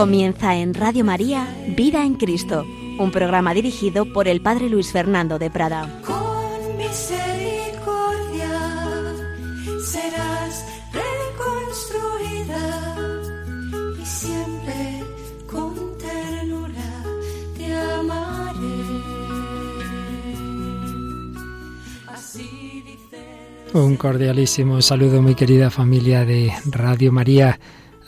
Comienza en Radio María Vida en Cristo, un programa dirigido por el Padre Luis Fernando de Prada. Con misericordia serás reconstruida y siempre con ternura te amaré. Así dice. Un cordialísimo saludo, muy querida familia de Radio María.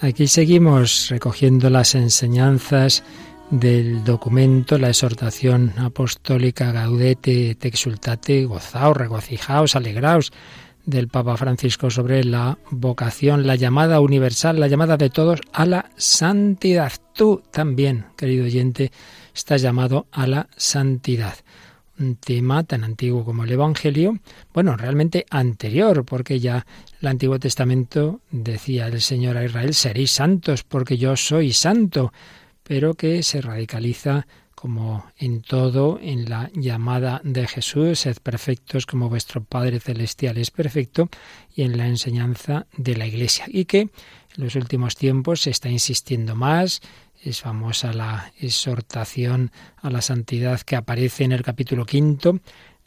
Aquí seguimos recogiendo las enseñanzas del documento, la exhortación apostólica Gaudete te exultate, gozaos, regocijaos, alegraos del Papa Francisco sobre la vocación, la llamada universal, la llamada de todos a la santidad. Tú también, querido oyente, estás llamado a la santidad un tema tan antiguo como el Evangelio, bueno, realmente anterior, porque ya el Antiguo Testamento decía el Señor a Israel, seréis santos porque yo soy santo, pero que se radicaliza como en todo, en la llamada de Jesús, sed perfectos como vuestro Padre Celestial es perfecto, y en la enseñanza de la Iglesia. Y que en los últimos tiempos se está insistiendo más es famosa la exhortación a la santidad que aparece en el capítulo quinto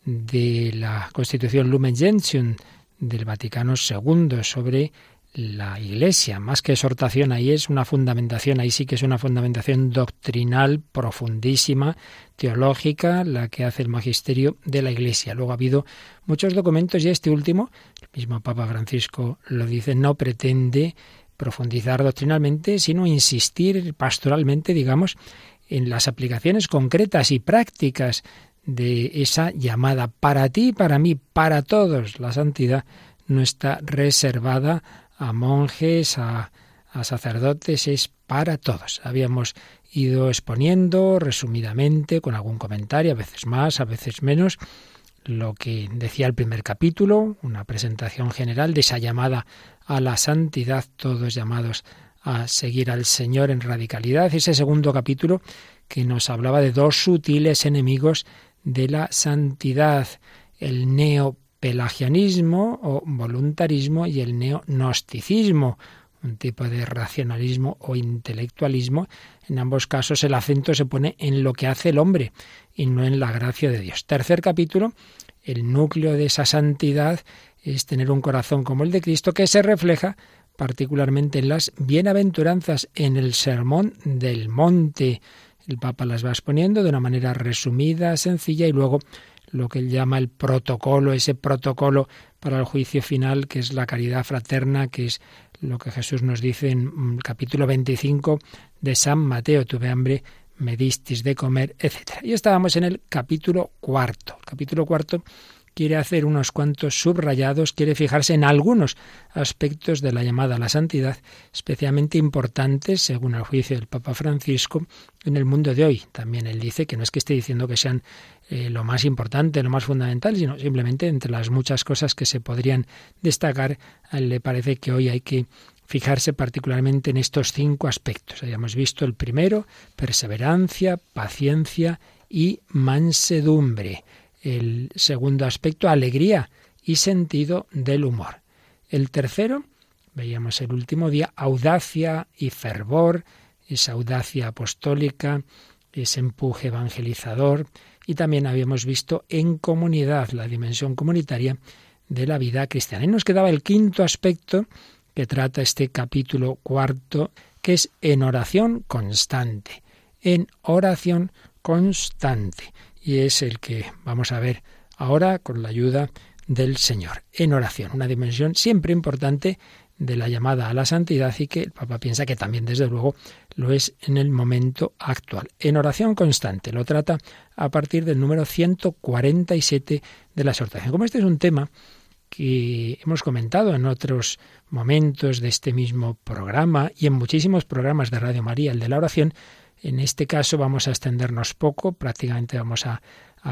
de la Constitución Lumen Gentium del Vaticano II sobre la Iglesia. Más que exhortación, ahí es una fundamentación, ahí sí que es una fundamentación doctrinal profundísima, teológica, la que hace el magisterio de la Iglesia. Luego ha habido muchos documentos y este último, el mismo Papa Francisco lo dice, no pretende profundizar doctrinalmente, sino insistir pastoralmente, digamos, en las aplicaciones concretas y prácticas de esa llamada para ti, para mí, para todos. La santidad no está reservada a monjes, a, a sacerdotes, es para todos. Habíamos ido exponiendo resumidamente, con algún comentario, a veces más, a veces menos, lo que decía el primer capítulo, una presentación general de esa llamada a la santidad, todos llamados a seguir al Señor en radicalidad. Ese segundo capítulo que nos hablaba de dos sutiles enemigos de la santidad, el neopelagianismo o voluntarismo y el neognosticismo, un tipo de racionalismo o intelectualismo. En ambos casos el acento se pone en lo que hace el hombre y no en la gracia de Dios. Tercer capítulo, el núcleo de esa santidad es tener un corazón como el de Cristo que se refleja particularmente en las bienaventuranzas, en el sermón del monte. El Papa las va exponiendo de una manera resumida, sencilla y luego lo que él llama el protocolo, ese protocolo para el juicio final, que es la caridad fraterna, que es lo que Jesús nos dice en el capítulo 25 de San Mateo, tuve hambre, me distis de comer, etc. Y estábamos en el capítulo cuarto. El capítulo cuarto quiere hacer unos cuantos subrayados, quiere fijarse en algunos aspectos de la llamada a la santidad, especialmente importantes, según el juicio del Papa Francisco, en el mundo de hoy. También él dice que no es que esté diciendo que sean eh, lo más importante, lo más fundamental, sino simplemente entre las muchas cosas que se podrían destacar, le parece que hoy hay que fijarse particularmente en estos cinco aspectos. Hayamos visto el primero, perseverancia, paciencia y mansedumbre. El segundo aspecto, alegría y sentido del humor. El tercero, veíamos el último día, audacia y fervor, esa audacia apostólica, ese empuje evangelizador, y también habíamos visto en comunidad la dimensión comunitaria de la vida cristiana. Y nos quedaba el quinto aspecto que trata este capítulo cuarto, que es en oración constante. En oración constante y es el que vamos a ver ahora con la ayuda del Señor en oración, una dimensión siempre importante de la llamada a la santidad y que el Papa piensa que también desde luego lo es en el momento actual. En oración constante lo trata a partir del número 147 de la exhortación. Como este es un tema que hemos comentado en otros momentos de este mismo programa y en muchísimos programas de Radio María, el de la oración, en este caso vamos a extendernos poco, prácticamente vamos a,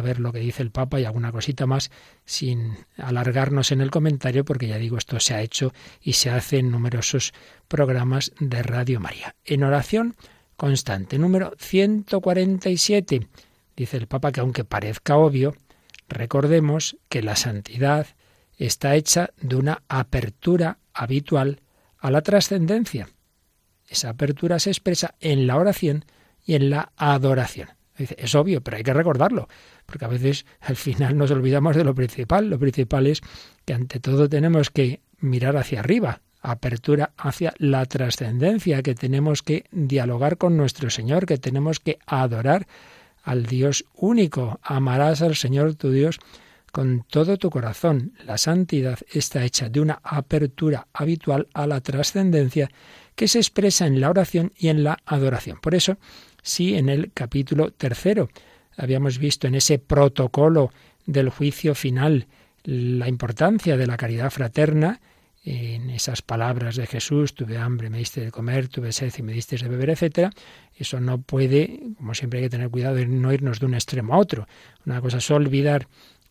ver lo que dice el Papa y alguna cosita más sin alargarnos en el comentario, porque ya digo, esto se ha hecho y se hace en numerosos programas de Radio María. En oración constante, número 147, dice el Papa que aunque parezca obvio, recordemos que la santidad está hecha de una apertura habitual a la trascendencia esa apertura se expresa en la oración y en la adoración. es obvio, pero hay que recordarlo, porque a veces al final nos olvidamos de lo principal. Lo principal es que ante todo tenemos que mirar hacia arriba, apertura hacia la trascendencia, que tenemos que dialogar con nuestro Señor, que tenemos que adorar al Dios único. Amarás al Señor tu Dios con todo tu corazón. La santidad está hecha de una apertura habitual a la trascendencia que se expresa en la oración y en la adoración. Por eso, si en el capítulo tercero habíamos visto en ese protocolo del juicio final la importancia de la caridad fraterna, en esas palabras de Jesús, tuve hambre, me diste de comer, tuve sed y me diste de beber, etcétera, eso no puede, como siempre hay que tener cuidado de no irnos de un extremo a otro. Una cosa es olvidar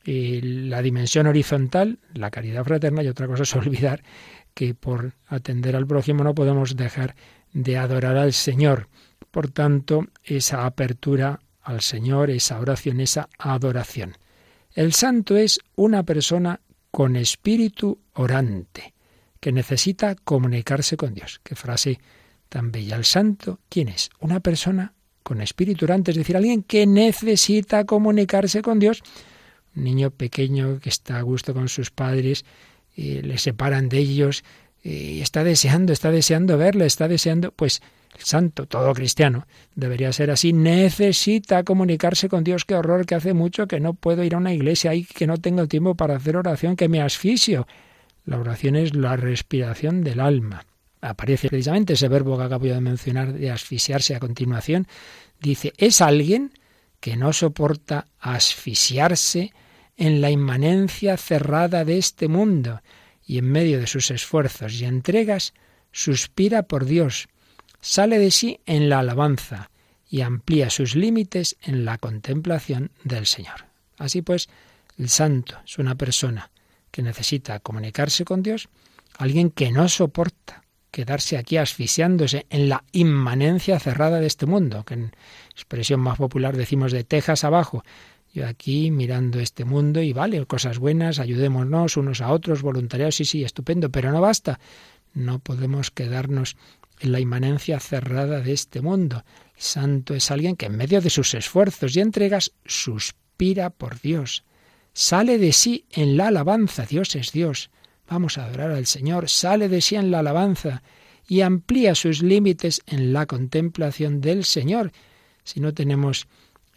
eh, la dimensión horizontal, la caridad fraterna, y otra cosa es olvidar que por atender al prójimo no podemos dejar de adorar al Señor. Por tanto, esa apertura al Señor, esa oración, esa adoración. El santo es una persona con espíritu orante, que necesita comunicarse con Dios. Qué frase tan bella. El santo, ¿quién es? Una persona con espíritu orante, es decir, alguien que necesita comunicarse con Dios. Un niño pequeño que está a gusto con sus padres, y le separan de ellos, y está deseando, está deseando verle, está deseando, pues el santo, todo cristiano, debería ser así, necesita comunicarse con Dios. Qué horror que hace mucho que no puedo ir a una iglesia y que no tengo tiempo para hacer oración, que me asfixio. La oración es la respiración del alma. Aparece precisamente ese verbo que acabo de mencionar de asfixiarse a continuación. Dice, es alguien que no soporta asfixiarse en la inmanencia cerrada de este mundo y en medio de sus esfuerzos y entregas suspira por Dios sale de sí en la alabanza y amplía sus límites en la contemplación del Señor. Así pues, el santo es una persona que necesita comunicarse con Dios, alguien que no soporta quedarse aquí asfixiándose en la inmanencia cerrada de este mundo, que en expresión más popular decimos de Texas abajo. Yo aquí mirando este mundo y vale, cosas buenas, ayudémonos unos a otros, voluntariados, sí, sí, estupendo, pero no basta. No podemos quedarnos en la inmanencia cerrada de este mundo. santo es alguien que en medio de sus esfuerzos y entregas suspira por Dios. Sale de sí en la alabanza. Dios es Dios. Vamos a adorar al Señor. Sale de sí en la alabanza y amplía sus límites en la contemplación del Señor. Si no tenemos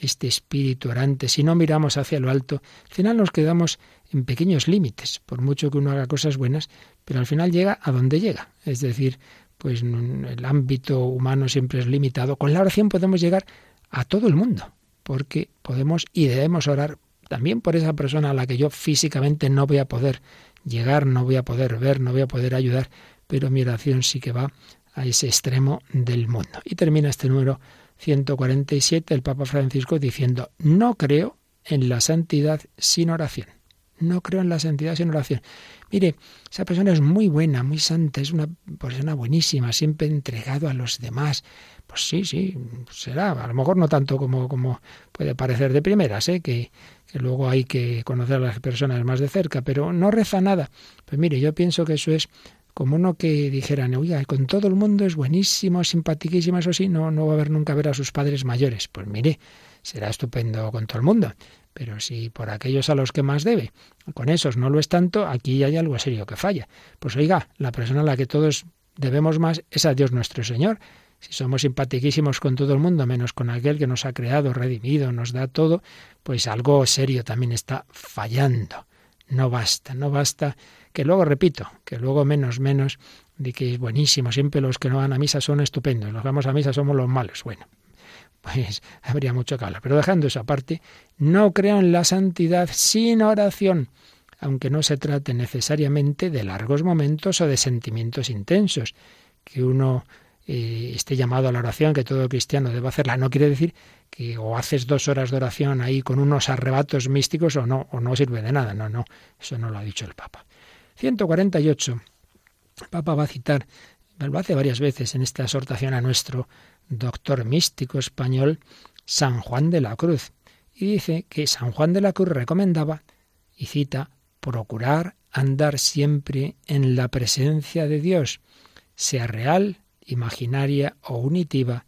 este espíritu orante, si no miramos hacia lo alto, al final nos quedamos en pequeños límites, por mucho que uno haga cosas buenas, pero al final llega a donde llega. Es decir, pues el ámbito humano siempre es limitado. Con la oración podemos llegar a todo el mundo, porque podemos y debemos orar también por esa persona a la que yo físicamente no voy a poder llegar, no voy a poder ver, no voy a poder ayudar, pero mi oración sí que va a ese extremo del mundo. Y termina este número 147 el Papa Francisco diciendo, no creo en la santidad sin oración. No creo en la santidad sin oración. Mire, esa persona es muy buena, muy santa, es una persona buenísima, siempre entregado a los demás. Pues sí, sí, será. A lo mejor no tanto como, como puede parecer de primeras, ¿eh? que, que luego hay que conocer a las personas más de cerca, pero no reza nada. Pues mire, yo pienso que eso es como uno que dijera, oiga, con todo el mundo es buenísimo, simpatiquísimo, eso sí, no, no va a ver nunca ver a sus padres mayores. Pues mire, será estupendo con todo el mundo. Pero si por aquellos a los que más debe, con esos no lo es tanto, aquí hay algo serio que falla. Pues oiga, la persona a la que todos debemos más es a Dios nuestro Señor. Si somos simpatiquísimos con todo el mundo, menos con aquel que nos ha creado, redimido, nos da todo, pues algo serio también está fallando. No basta, no basta, que luego repito, que luego menos, menos, de que es buenísimo, siempre los que no van a misa son estupendos, los que vamos a misa somos los malos. Bueno, pues habría mucho que hablar. Pero dejando eso aparte, no creo en la santidad sin oración, aunque no se trate necesariamente de largos momentos o de sentimientos intensos. Que uno eh, esté llamado a la oración, que todo cristiano debe hacerla, no quiere decir que o haces dos horas de oración ahí con unos arrebatos místicos o no, o no sirve de nada. No, no, eso no lo ha dicho el Papa. 148. El Papa va a citar, lo hace varias veces en esta exhortación a nuestro doctor místico español San Juan de la Cruz, y dice que San Juan de la Cruz recomendaba, y cita, procurar andar siempre en la presencia de Dios, sea real imaginaria o unitiva,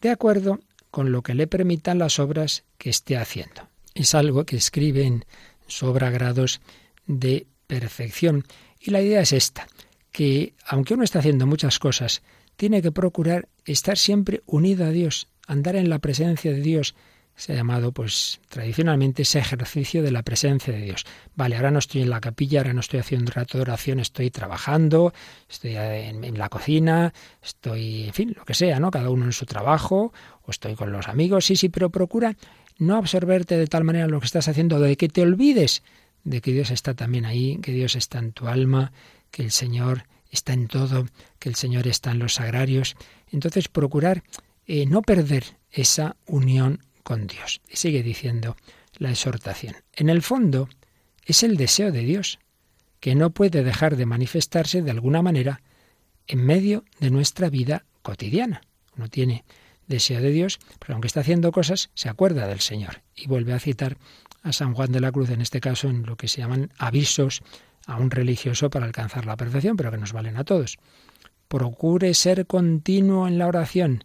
de acuerdo con lo que le permitan las obras que esté haciendo. Es algo que escribe en su obra Grados de Perfección. Y la idea es esta, que aunque uno está haciendo muchas cosas, tiene que procurar estar siempre unido a Dios, andar en la presencia de Dios, se ha llamado, pues, tradicionalmente ese ejercicio de la presencia de Dios. Vale, ahora no estoy en la capilla, ahora no estoy haciendo un rato de oración, estoy trabajando, estoy en, la cocina, estoy, en fin, lo que sea, ¿no? Cada uno en su trabajo, o estoy con los amigos, sí, sí, pero procura no absorberte de tal manera lo que estás haciendo, de que te olvides de que Dios está también ahí, que Dios está en tu alma, que el Señor está en todo, que el Señor está en los sagrarios. Entonces, procurar eh, no perder esa unión con Dios. Y sigue diciendo la exhortación. En el fondo, es el deseo de Dios, que no puede dejar de manifestarse de alguna manera en medio de nuestra vida cotidiana. Uno tiene deseo de Dios, pero aunque está haciendo cosas, se acuerda del Señor. Y vuelve a citar a San Juan de la Cruz, en este caso en lo que se llaman avisos a un religioso para alcanzar la perfección, pero que nos valen a todos. Procure ser continuo en la oración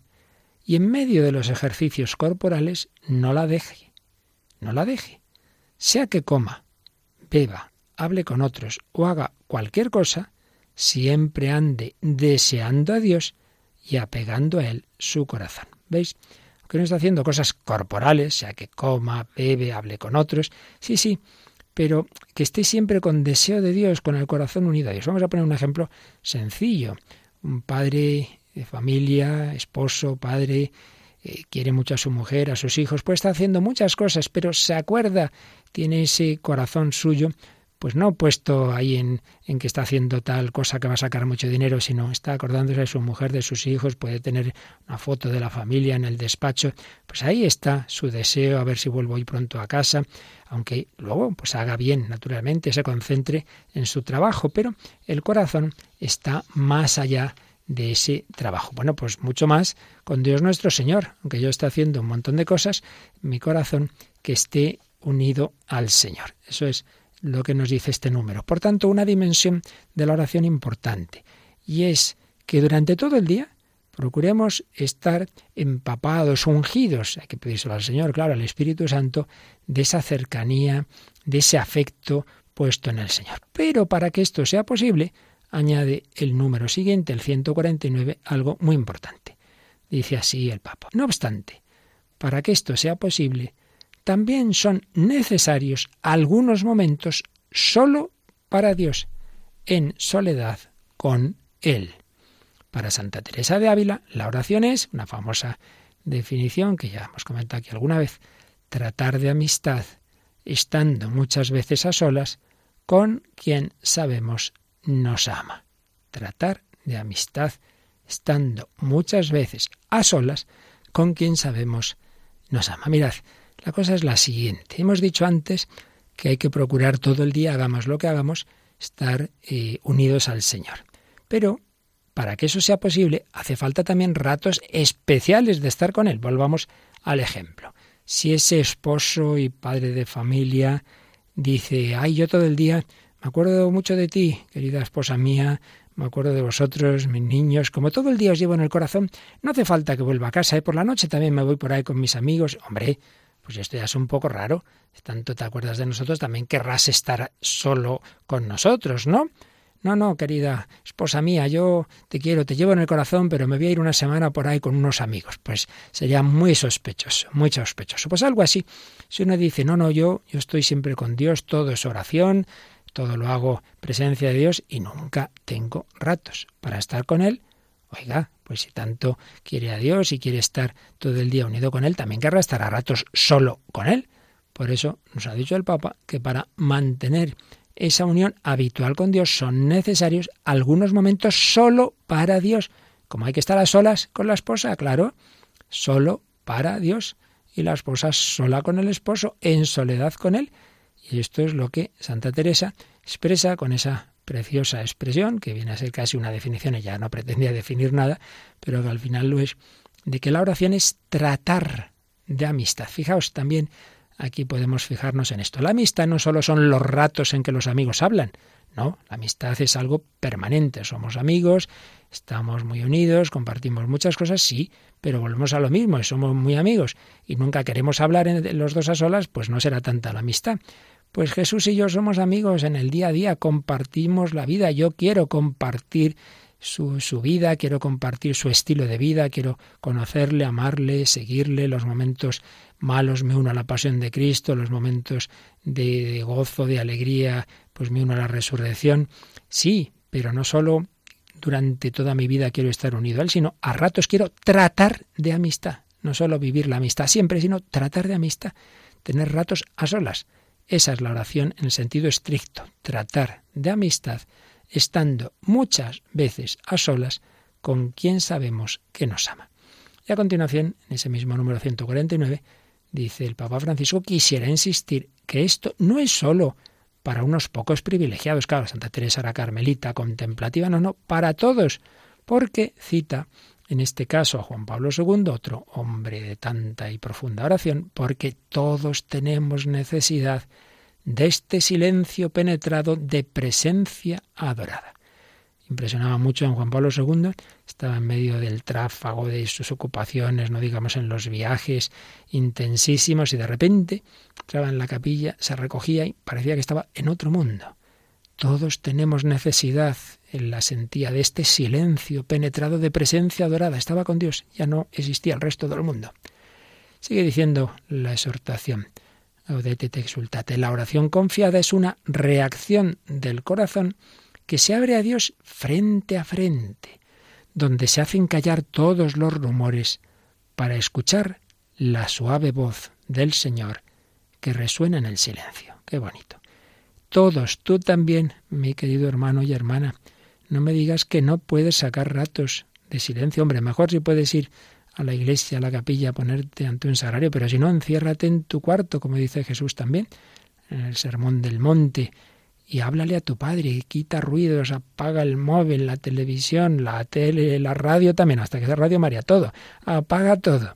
y en medio de los ejercicios corporales no la deje, no la deje. Sea que coma, beba, hable con otros o haga cualquier cosa, siempre ande deseando a Dios y apegando a Él su corazón. ¿Veis? Que no está haciendo cosas corporales, sea que coma, bebe, hable con otros. Sí, sí, pero que esté siempre con deseo de Dios, con el corazón unido a Dios. Vamos a poner un ejemplo sencillo. Un padre de familia, esposo, padre, eh, quiere mucho a su mujer, a sus hijos, pues está haciendo muchas cosas, pero se acuerda, tiene ese corazón suyo, pues no puesto ahí en, que está haciendo tal cosa que va a sacar mucho dinero, sino está acordándose de su mujer, de sus hijos, puede tener una foto de la familia en el despacho, pues ahí está su deseo, a ver si vuelvo hoy pronto a casa, aunque luego pues haga bien, naturalmente, se concentre en su trabajo, pero el corazón está más allá de ese trabajo. Bueno, pues mucho más con Dios nuestro Señor, aunque yo esté haciendo un montón de cosas, mi corazón que esté unido al Señor. Eso es lo que nos dice este número. Por tanto, una dimensión de la oración importante, y es que durante todo el día procuremos estar empapados, ungidos, hay que pedírselo al Señor, claro, al Espíritu Santo, de esa cercanía, de ese afecto puesto en el Señor. Pero para que esto sea posible, añade el número siguiente, el 149, algo muy importante. Dice así el Papa. No obstante, para que esto sea posible, también son necesarios algunos momentos solo para Dios, en soledad con Él. Para Santa Teresa de Ávila, la oración es, una famosa definición que ya hemos comentado aquí alguna vez, tratar de amistad, estando muchas veces a solas con quien sabemos nos ama. Tratar de amistad estando muchas veces a solas con quien sabemos nos ama. Mirad, la cosa es la siguiente. Hemos dicho antes que hay que procurar todo el día, hagamos lo que hagamos, estar eh, unidos al Señor. Pero para que eso sea posible, hace falta también ratos especiales de estar con Él. Volvamos al ejemplo. Si ese esposo y padre de familia dice, ay, yo todo el día me acuerdo mucho de ti, querida esposa mía, me acuerdo de vosotros, mis niños, como todo el día os llevo en el corazón, no hace falta que vuelva a casa, ¿eh? por la noche también me voy por ahí con mis amigos. Hombre, pues esto ya es un poco raro. Tanto te acuerdas de nosotros, también querrás estar solo con nosotros, ¿no? No, no, querida esposa mía, yo te quiero, te llevo en el corazón, pero me voy a ir una semana por ahí con unos amigos. Pues sería muy sospechoso, muy sospechoso. Pues algo así. Si uno dice, no, no, yo, yo estoy siempre con Dios, todo es oración, todo lo hago presencia de Dios y nunca tengo ratos para estar con Él. Oiga, pues si tanto quiere a Dios y quiere estar todo el día unido con Él, también querrá estar a ratos solo con Él. Por eso nos ha dicho el Papa que para mantener esa unión habitual con Dios son necesarios algunos momentos solo para Dios. Como hay que estar a solas con la esposa, claro, solo para Dios. Y la esposa sola con el esposo, en soledad con Él. Y esto es lo que Santa Teresa expresa con esa preciosa expresión, que viene a ser casi una definición, ella no pretendía definir nada, pero que al final lo es, de que la oración es tratar de amistad. Fijaos también aquí podemos fijarnos en esto. La amistad no solo son los ratos en que los amigos hablan, no, la amistad es algo permanente. Somos amigos, estamos muy unidos, compartimos muchas cosas, sí, pero volvemos a lo mismo, somos muy amigos y nunca queremos hablar los dos a solas, pues no será tanta la amistad. Pues Jesús y yo somos amigos en el día a día, compartimos la vida, yo quiero compartir su, su, vida, quiero compartir su estilo de vida, quiero conocerle, amarle, seguirle, los momentos malos me uno a la pasión de Cristo, los momentos de, de gozo, de alegría, pues me uno a la resurrección. Sí, pero no solo durante toda mi vida quiero estar unido a Él, sino a ratos quiero tratar de amistad. No solo vivir la amistad siempre, sino tratar de amistad, tener ratos a solas. Esa es la oración en el sentido estricto, tratar de amistad, estando muchas veces a solas con quien sabemos que nos ama. Y a continuación, en ese mismo número 149, dice el Papa Francisco, quisiera insistir que esto no es solo para unos pocos privilegiados. Claro, Santa Teresa era carmelita, contemplativa, no, no, para todos, porque cita en este caso a Juan Pablo II, otro hombre de tanta y profunda oración, porque todos tenemos necesidad de este silencio penetrado de presencia adorada impresionaba mucho en Juan Pablo II, estaba en medio del tráfago de sus ocupaciones, no digamos en los viajes intensísimos, y de repente entraba en la capilla, se recogía y parecía que estaba en otro mundo. Todos tenemos necesidad, la sentía, de este silencio penetrado de presencia adorada. Estaba con Dios, ya no existía el resto del mundo. Sigue diciendo la exhortación. Audete te exultate. La oración confiada es una reacción del corazón que se abre a Dios frente a frente, donde se hacen callar todos los rumores para escuchar la suave voz del Señor que resuena en el silencio. Qué bonito. Todos, tú también, mi querido hermano y hermana, no me digas que no puedes sacar ratos de silencio. Hombre, mejor si puedes ir a la iglesia, a la capilla, a ponerte ante un sagrario, pero si no, enciérrate en tu cuarto, como dice Jesús también, en el Sermón del Monte, y háblale a tu padre, quita ruidos, apaga el móvil, la televisión, la tele, la radio también, hasta que sea Radio María, todo, apaga todo.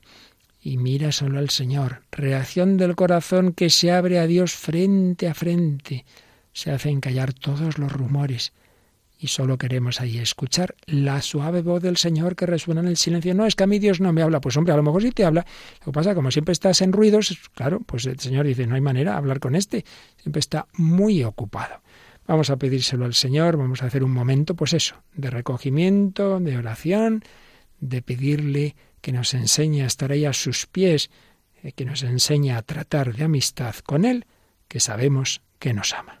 Y mira solo al Señor, reacción del corazón que se abre a Dios frente a frente, se hacen callar todos los rumores y solo queremos ahí escuchar la suave voz del Señor que resuena en el silencio. No, es que a mí Dios no me habla. Pues hombre, a lo mejor sí te habla. Lo que pasa, como siempre estás en ruidos, claro, pues el Señor dice, no hay manera de hablar con este. Siempre está muy ocupado. Vamos a pedírselo al Señor, vamos a hacer un momento, pues eso, de recogimiento, de oración, de pedirle que nos enseñe a estar ahí a sus pies, eh, que nos enseñe a tratar de amistad con Él, que sabemos que nos ama.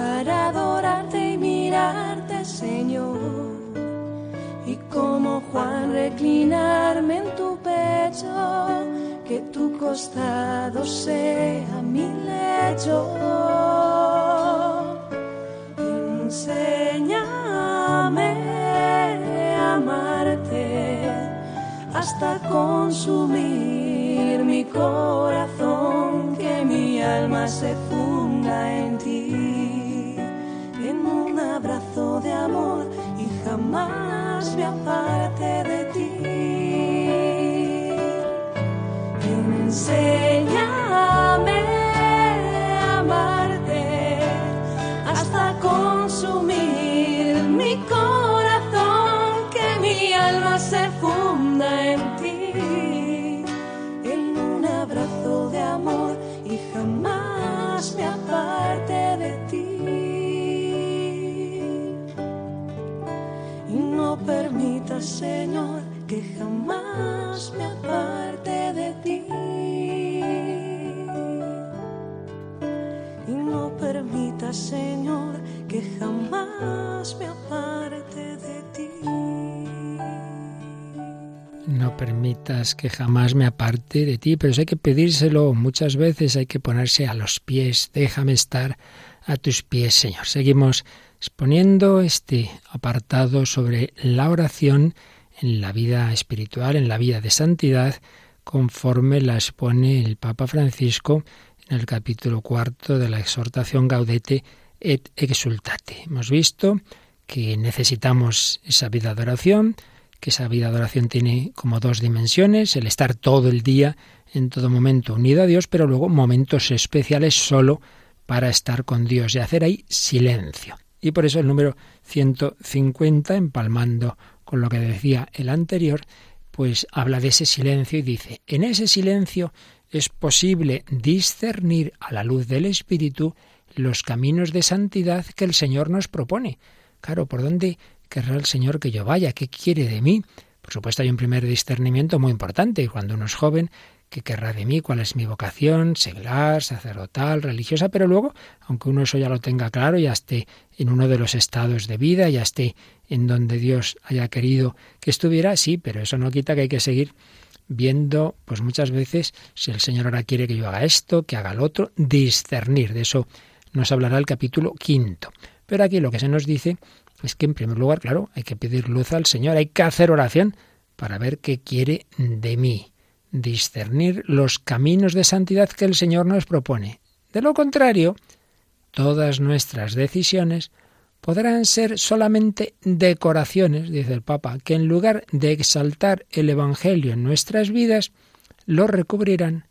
para adorarte y mirarte, Señor y como Juan reclinarme en tu pecho, que tu costado sea mi lecho. Enséñame a amarte hasta consumir mi corazón, que mi alma se funda jamás me aparte de ti. Enséñame No permitas que jamás me aparte de ti, pero eso hay que pedírselo muchas veces, hay que ponerse a los pies, déjame estar a tus pies, Señor. Seguimos exponiendo este apartado sobre la oración en la vida espiritual, en la vida de santidad, conforme la expone el Papa Francisco en el capítulo cuarto de la exhortación Gaudete et Exultate. Hemos visto que necesitamos esa vida de oración, que esa vida de oración tiene como dos dimensiones, el estar todo el día, en todo momento unido a Dios, pero luego momentos especiales solo para estar con Dios y hacer ahí silencio. Y por eso el número 150, empalmando con lo que decía el anterior, pues habla de ese silencio y dice, en ese silencio es posible discernir a la luz del Espíritu los caminos de santidad que el Señor nos propone. Claro, ¿por dónde querrá el Señor que yo vaya? ¿Qué quiere de mí? Por supuesto, hay un primer discernimiento muy importante. Cuando uno es joven, ¿qué querrá de mí? ¿Cuál es mi vocación? Seglar, sacerdotal, religiosa. Pero luego, aunque uno eso ya lo tenga claro, ya esté en uno de los estados de vida, ya esté en donde Dios haya querido que estuviera, sí, pero eso no quita que hay que seguir viendo, pues muchas veces, si el Señor ahora quiere que yo haga esto, que haga lo otro, discernir. De eso nos hablará el capítulo quinto. Pero aquí lo que se nos dice es que en primer lugar, claro, hay que pedir luz al Señor, hay que hacer oración para ver qué quiere de mí, discernir los caminos de santidad que el Señor nos propone. De lo contrario, todas nuestras decisiones podrán ser solamente decoraciones, dice el Papa, que en lugar de exaltar el Evangelio en nuestras vidas, lo recubrirán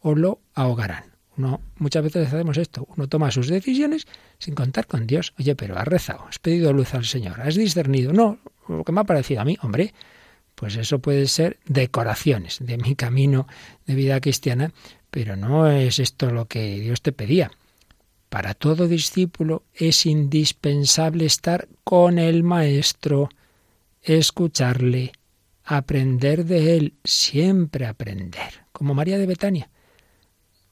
o lo ahogarán. Uno, muchas veces hacemos esto, uno toma sus decisiones sin contar con Dios. Oye, pero has rezado, has pedido luz al Señor, has discernido. No, lo que me ha parecido a mí, hombre, pues eso puede ser decoraciones de mi camino de vida cristiana, pero no es esto lo que Dios te pedía. Para todo discípulo es indispensable estar con el Maestro, escucharle, aprender de él, siempre aprender, como María de Betania.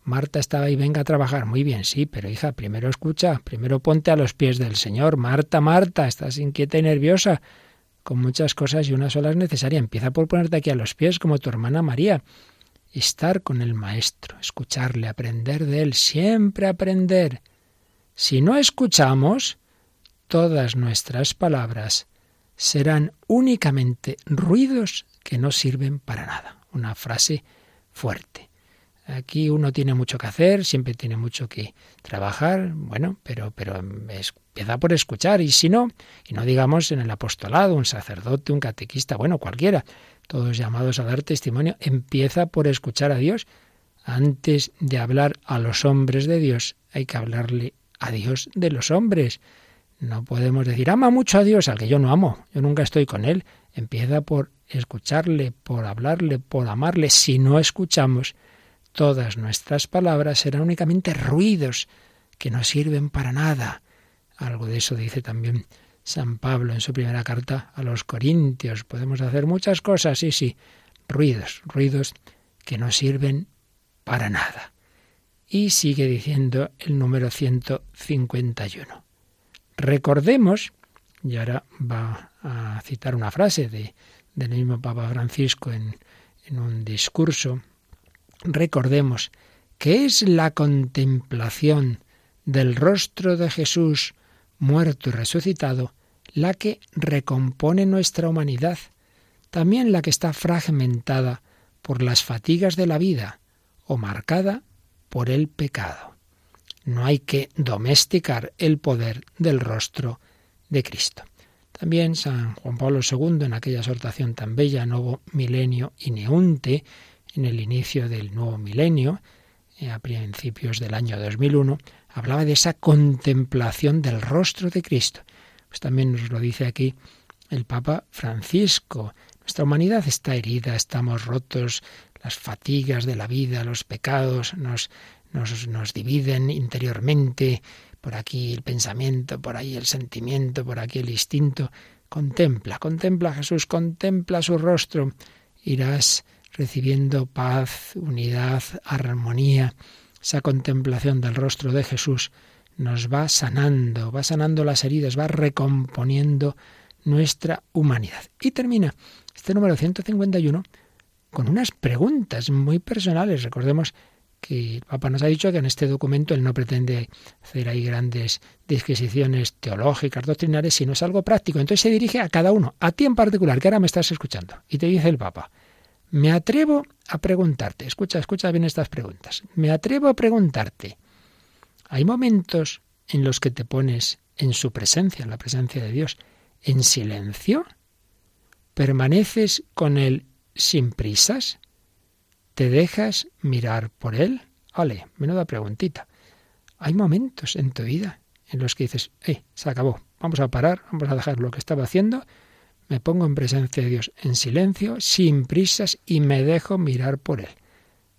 Marta estaba ahí, venga a trabajar. Muy bien, sí, pero hija, primero escucha, primero ponte a los pies del Señor. Marta, Marta, estás inquieta y nerviosa con muchas cosas y una sola es necesaria. Empieza por ponerte aquí a los pies como tu hermana María. Estar con el Maestro, escucharle, aprender de él, siempre aprender. Si no escuchamos, todas nuestras palabras serán únicamente ruidos que no sirven para nada. Una frase fuerte. Aquí uno tiene mucho que hacer, siempre tiene mucho que trabajar, bueno, pero, pero empieza por escuchar, y si no, y no digamos en el apostolado, un sacerdote, un catequista, bueno, cualquiera, todos llamados a dar testimonio, empieza por escuchar a Dios. Antes de hablar a los hombres de Dios, hay que hablarle a Dios de los hombres. No podemos decir, ama mucho a Dios, al que yo no amo, yo nunca estoy con Él. Empieza por escucharle, por hablarle, por amarle. Si no escuchamos, Todas nuestras palabras serán únicamente ruidos que no sirven para nada. Algo de eso dice también San Pablo en su primera carta a los Corintios. Podemos hacer muchas cosas, sí, sí, ruidos, ruidos que no sirven para nada. Y sigue diciendo el número 151. Recordemos, y ahora va a citar una frase de, del mismo Papa Francisco en, en un discurso recordemos que es la contemplación del rostro de Jesús muerto y resucitado la que recompone nuestra humanidad, también la que está fragmentada por las fatigas de la vida o marcada por el pecado. No hay que domesticar el poder del rostro de Cristo. También San Juan Pablo II, en aquella exhortación tan bella, Nuevo Milenio y Neunte, en el inicio del nuevo milenio, eh, a principios del año 2001, hablaba de esa contemplación del rostro de Cristo. Pues también nos lo dice aquí el Papa Francisco. Nuestra humanidad está herida, estamos rotos, las fatigas de la vida, los pecados nos, nos, nos dividen interiormente, por aquí el pensamiento, por ahí el sentimiento, por aquí el instinto. Contempla, contempla a Jesús, contempla su rostro. Irás recibiendo paz, unidad, armonía, esa contemplación del rostro de Jesús nos va sanando, va sanando las heridas, va recomponiendo nuestra humanidad. Y termina este número 151 con unas preguntas muy personales. Recordemos que el Papa nos ha dicho que en este documento él no pretende hacer ahí grandes disquisiciones teológicas, doctrinales, sino es algo práctico. Entonces se dirige a cada uno, a ti en particular, que ahora me estás escuchando. Y te dice el Papa, me atrevo a preguntarte, escucha, escucha bien estas preguntas, me atrevo a preguntarte, ¿hay momentos en los que te pones en su presencia, en la presencia de Dios, en silencio? ¿Permaneces con Él sin prisas? ¿Te dejas mirar por Él? Ole, menuda preguntita. Hay momentos en tu vida en los que dices, eh, se acabó, vamos a parar, vamos a dejar lo que estaba haciendo, me pongo en presencia de Dios en silencio, sin prisas, y me dejo mirar por Él.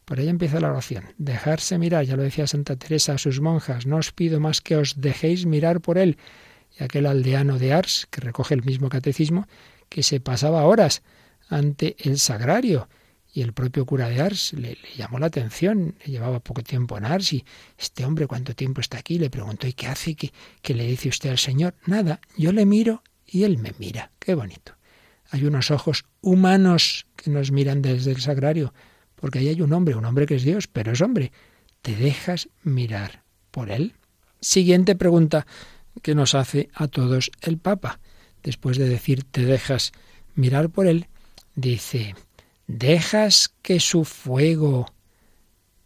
Por ahí empieza la oración. Dejarse mirar, ya lo decía Santa Teresa a sus monjas, no os pido más que os dejéis mirar por Él. Y aquel aldeano de Ars, que recoge el mismo catecismo, que se pasaba horas ante el sagrario, y el propio cura de Ars le, llamó la atención, le llevaba poco tiempo en Ars y este hombre cuánto tiempo está aquí, le preguntó ¿y qué hace? ¿Qué, qué le dice usted al Señor? Nada, yo le miro y él me mira. Qué bonito. Hay unos ojos humanos que nos miran desde el sagrario, porque ahí hay un hombre, un hombre que es Dios, pero es hombre. ¿Te dejas mirar por él? Siguiente pregunta que nos hace a todos el Papa. Después de decir te dejas mirar por él, dice, ¿Dejas que su fuego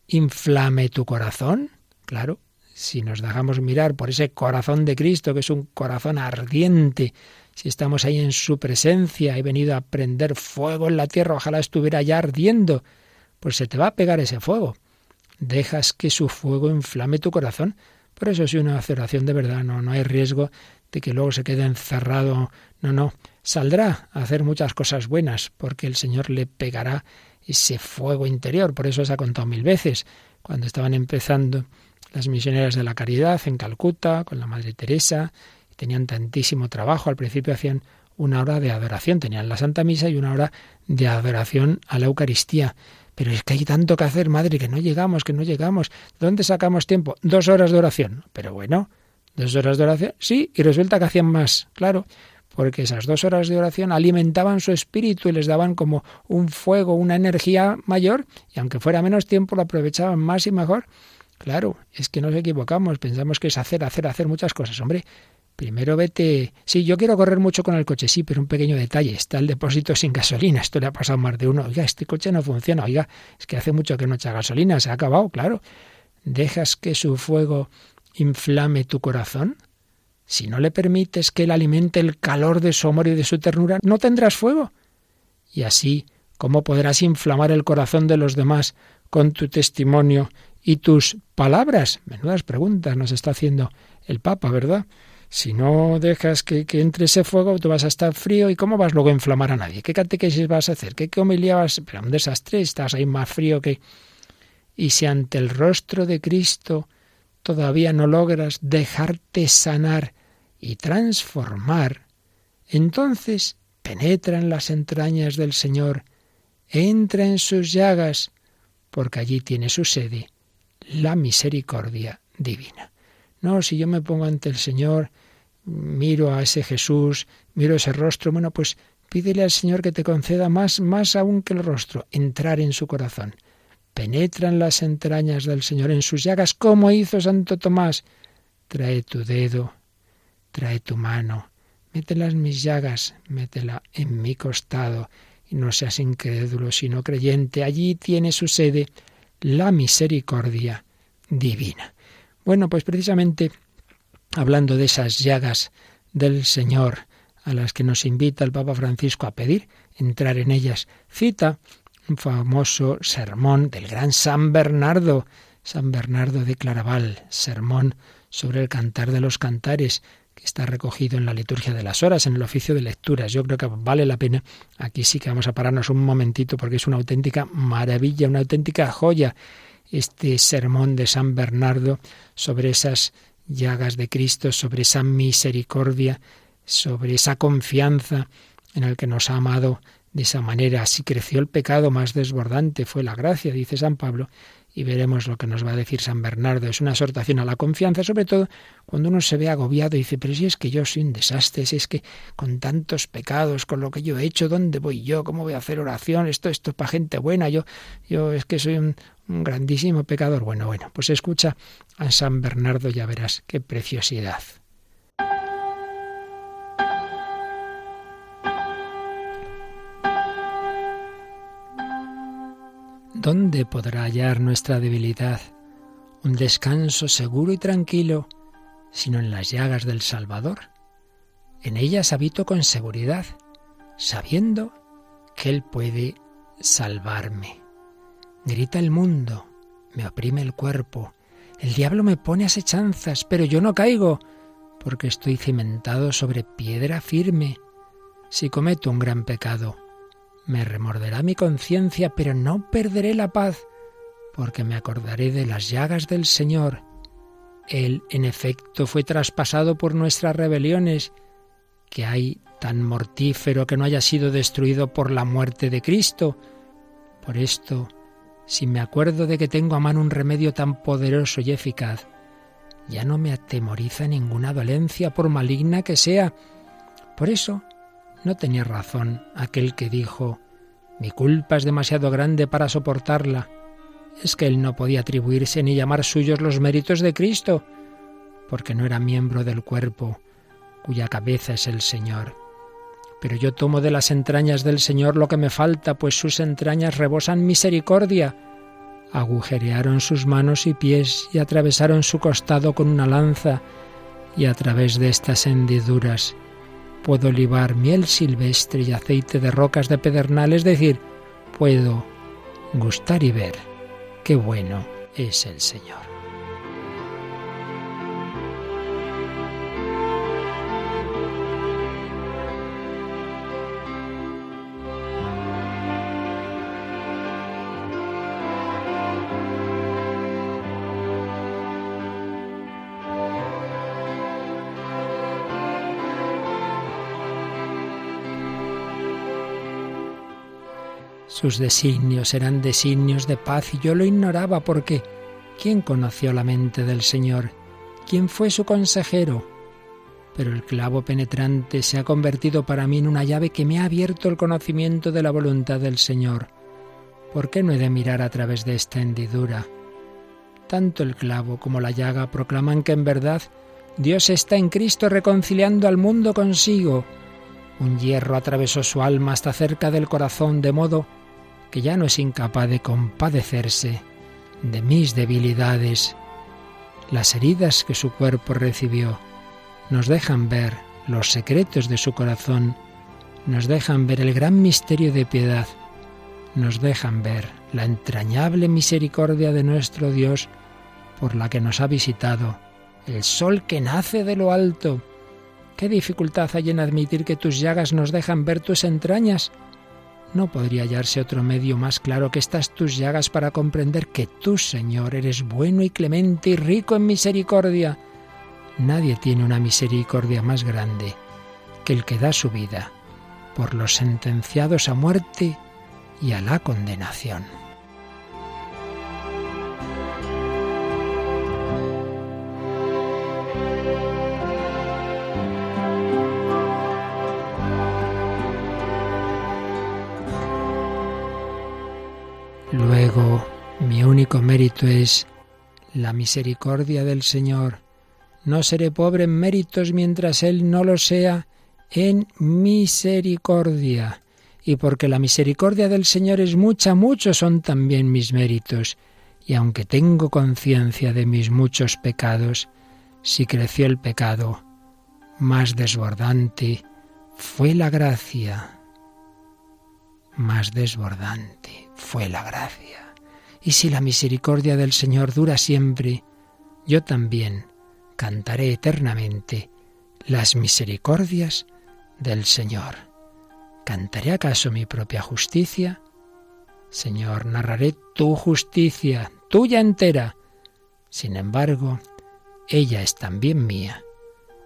inflame tu corazón? Claro, si nos dejamos mirar por ese corazón de Cristo, que es un corazón ardiente, si estamos ahí en su presencia, he venido a prender fuego en la tierra, ojalá estuviera ya ardiendo, pues se te va a pegar ese fuego. Dejas que su fuego inflame tu corazón. Por eso si una oración de verdad, no, no hay riesgo de que luego se quede encerrado. No, no saldrá a hacer muchas cosas buenas, porque el Señor le pegará ese fuego interior. Por eso se ha contado mil veces, cuando estaban empezando las misioneras de la caridad en Calcuta, con la Madre Teresa, tenían tantísimo trabajo. Al principio hacían una hora de adoración, tenían la Santa Misa y una hora de adoración a la Eucaristía. Pero es que hay tanto que hacer, madre, que no llegamos, que no llegamos. ¿Dónde sacamos tiempo? Dos horas de oración. Pero bueno, dos horas de oración, sí, y resulta que hacían más, claro porque esas dos horas de oración alimentaban su espíritu y les daban como un fuego, una energía mayor, y aunque fuera menos tiempo lo aprovechaban más y mejor. Claro, es que nos equivocamos, pensamos que es hacer, hacer, hacer muchas cosas. Hombre, primero vete. Sí, yo quiero correr mucho con el coche, sí, pero un pequeño detalle: está el depósito sin gasolina. Esto le ha pasado más de uno. Oiga, este coche no funciona. Oiga, es que hace mucho que no echa gasolina, se ha acabado, claro. ¿Dejas que su fuego inflame tu corazón? Si no le permites que él alimente el calor de su amor y de su ternura, no tendrás fuego. Y así, ¿cómo podrás inflamar el corazón de los demás con tu testimonio y tus palabras? Menudas preguntas nos está haciendo el Papa, ¿verdad? Si no dejas que, entre ese fuego, tú vas a estar frío y cómo vas luego a inflamar a nadie. ¿Qué catequesis vas a hacer? ¿Qué, qué homilía vas? Pero un desastre, estás ahí más frío que... Y si ante el rostro de Cristo todavía no logras dejarte sanar y transformar, entonces penetra en las entrañas del Señor, entra en sus llagas, porque allí tiene su sede la misericordia divina. No, si yo me pongo ante el Señor, miro a ese Jesús, miro ese rostro, bueno, pues pídele al Señor que te conceda más, más aún que el rostro, entrar en su corazón penetran las entrañas del Señor en sus llagas, como hizo Santo Tomás. Trae tu dedo, trae tu mano, métela en mis llagas, métela en mi costado, y no seas incrédulo, sino creyente. Allí tiene su sede la misericordia divina. Bueno, pues precisamente hablando de esas llagas del Señor, a las que nos invita el Papa Francisco a pedir, entrar en ellas, cita un famoso sermón del gran San Bernardo, San Bernardo de Claraval, sermón sobre el cantar de los cantares, que está recogido en la liturgia de las horas, en el oficio de lecturas. Yo creo que vale la pena. Aquí sí que vamos a pararnos un momentito porque es una auténtica maravilla, una auténtica joya este sermón de San Bernardo sobre esas llagas de Cristo, sobre esa misericordia, sobre esa confianza en el que nos ha amado de esa manera. Así creció el pecado más desbordante, fue la gracia, dice San Pablo, y veremos lo que nos va a decir San Bernardo. Es una exhortación a la confianza, sobre todo cuando uno se ve agobiado y dice, pero si es que yo soy un desastre, si es que con tantos pecados, con lo que yo he hecho, ¿dónde voy yo? ¿Cómo voy a hacer oración? Esto, esto es para gente buena, yo, yo es que soy un, un grandísimo pecador. Bueno, bueno, pues escucha a San Bernardo, ya verás qué preciosidad. ¿Dónde podrá hallar nuestra debilidad un descanso seguro y tranquilo, sino en las llagas del Salvador? En ellas habito con seguridad, sabiendo que Él puede salvarme. Grita el mundo, me oprime el cuerpo, el diablo me pone asechanzas, pero yo no caigo, porque estoy cimentado sobre piedra firme. Si cometo un gran pecado, me remorderá mi conciencia, pero no perderé la paz, porque me acordaré de las llagas del Señor. Él, en efecto, fue traspasado por nuestras rebeliones, que hay tan mortífero que no haya sido destruido por la muerte de Cristo. Por esto, si me acuerdo de que tengo a mano un remedio tan poderoso y eficaz, ya no me atemoriza ninguna dolencia, por maligna que sea. Por eso, no tenía razón aquel que dijo, mi culpa es demasiado grande para soportarla. Es que él no podía atribuirse ni llamar suyos los méritos de Cristo, porque no era miembro del cuerpo, cuya cabeza es el Señor. Pero yo tomo de las entrañas del Señor lo que me falta, pues sus entrañas rebosan misericordia. Agujerearon sus manos y pies y atravesaron su costado con una lanza, y a través de estas hendiduras puedo libar miel silvestre y aceite de rocas de pedernal, es decir, puedo gustar y ver qué bueno es el Señor. Sus designios eran designios de paz y yo lo ignoraba porque ¿quién conoció la mente del Señor? ¿Quién fue su consejero? Pero el clavo penetrante se ha convertido para mí en una llave que me ha abierto el conocimiento de la voluntad del Señor. ¿Por qué no he de mirar a través de esta hendidura? Tanto el clavo como la llaga proclaman que en verdad Dios está en Cristo reconciliando al mundo consigo. Un hierro atravesó su alma hasta cerca del corazón, de modo que ya no es incapaz de compadecerse de mis debilidades. Las heridas que su cuerpo recibió nos dejan ver los secretos de su corazón, nos dejan ver el gran misterio de piedad, nos dejan ver la entrañable misericordia de nuestro Dios por la que nos ha visitado, el sol que nace de lo alto. ¿Qué dificultad hay en admitir que tus llagas nos dejan ver tus entrañas? No podría hallarse otro medio más claro que estas tus llagas para comprender que tú, Señor, eres bueno y clemente y rico en misericordia. Nadie tiene una misericordia más grande que el que da su vida por los sentenciados a muerte y a la condenación. Mi único mérito es la misericordia del Señor. No seré pobre en méritos mientras Él no lo sea en misericordia. Y porque la misericordia del Señor es mucha, muchos son también mis méritos. Y aunque tengo conciencia de mis muchos pecados, si creció el pecado, más desbordante fue la gracia más desbordante fue la gracia. Y si la misericordia del Señor dura siempre, yo también cantaré eternamente las misericordias del Señor. ¿Cantaré acaso mi propia justicia? Señor, narraré tu justicia, tuya entera. Sin embargo, ella es también mía,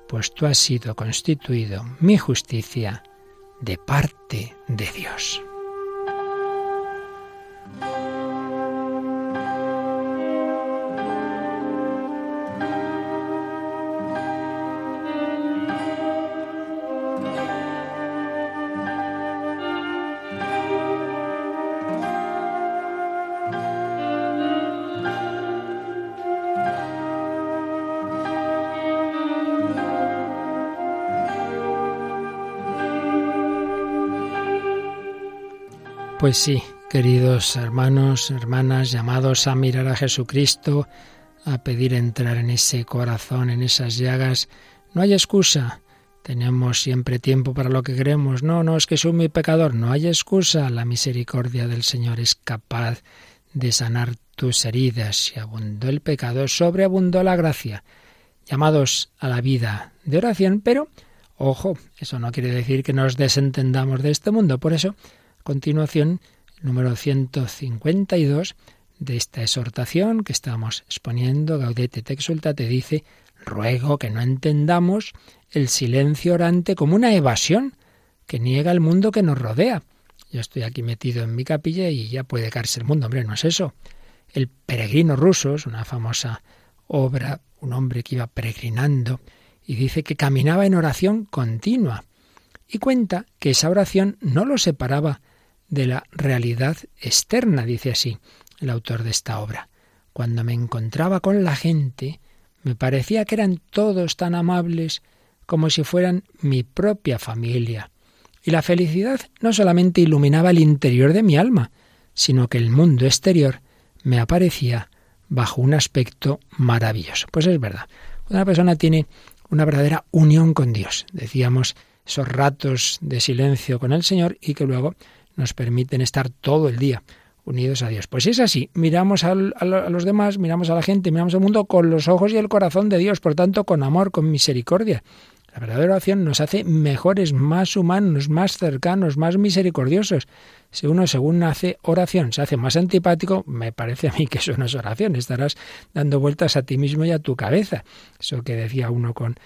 pues tú has sido constituido mi justicia de parte de Dios. Pues sí, queridos hermanos, hermanas, llamados a mirar a Jesucristo, a pedir entrar en ese corazón, en esas llagas, no hay excusa. Tenemos siempre tiempo para lo que queremos. No, no, es que soy muy pecador. No hay excusa. La misericordia del Señor es capaz de sanar tus heridas. Si abundó el pecado, sobreabundó la gracia. Llamados a la vida de oración, pero, ojo, eso no quiere decir que nos desentendamos de este mundo. Por eso, continuación, el número 152 de esta exhortación que estamos exponiendo, Gaudete te exultate, dice, ruego que no entendamos el silencio orante como una evasión que niega el mundo que nos rodea. Yo estoy aquí metido en mi capilla y ya puede caerse el mundo. Hombre, no es eso. El peregrino ruso es una famosa obra, un hombre que iba peregrinando y dice que caminaba en oración continua. Y cuenta que esa oración no lo separaba de la realidad externa, dice así el autor de esta obra. Cuando me encontraba con la gente, me parecía que eran todos tan amables como si fueran mi propia familia. Y la felicidad no solamente iluminaba el interior de mi alma, sino que el mundo exterior me aparecía bajo un aspecto maravilloso. Pues es verdad, una persona tiene una verdadera unión con Dios. Decíamos esos ratos de silencio con el Señor y que luego nos permiten estar todo el día unidos a Dios. Pues si es así, miramos a los demás, miramos a la gente, miramos al mundo con los ojos y el corazón de Dios, por tanto, con amor, con misericordia. La verdadera oración nos hace mejores, más humanos, más cercanos, más misericordiosos. Si uno, según hace oración, se hace más antipático, me parece a mí que eso no es oración. Estarás dando vueltas a ti mismo y a tu cabeza. Eso que decía uno con,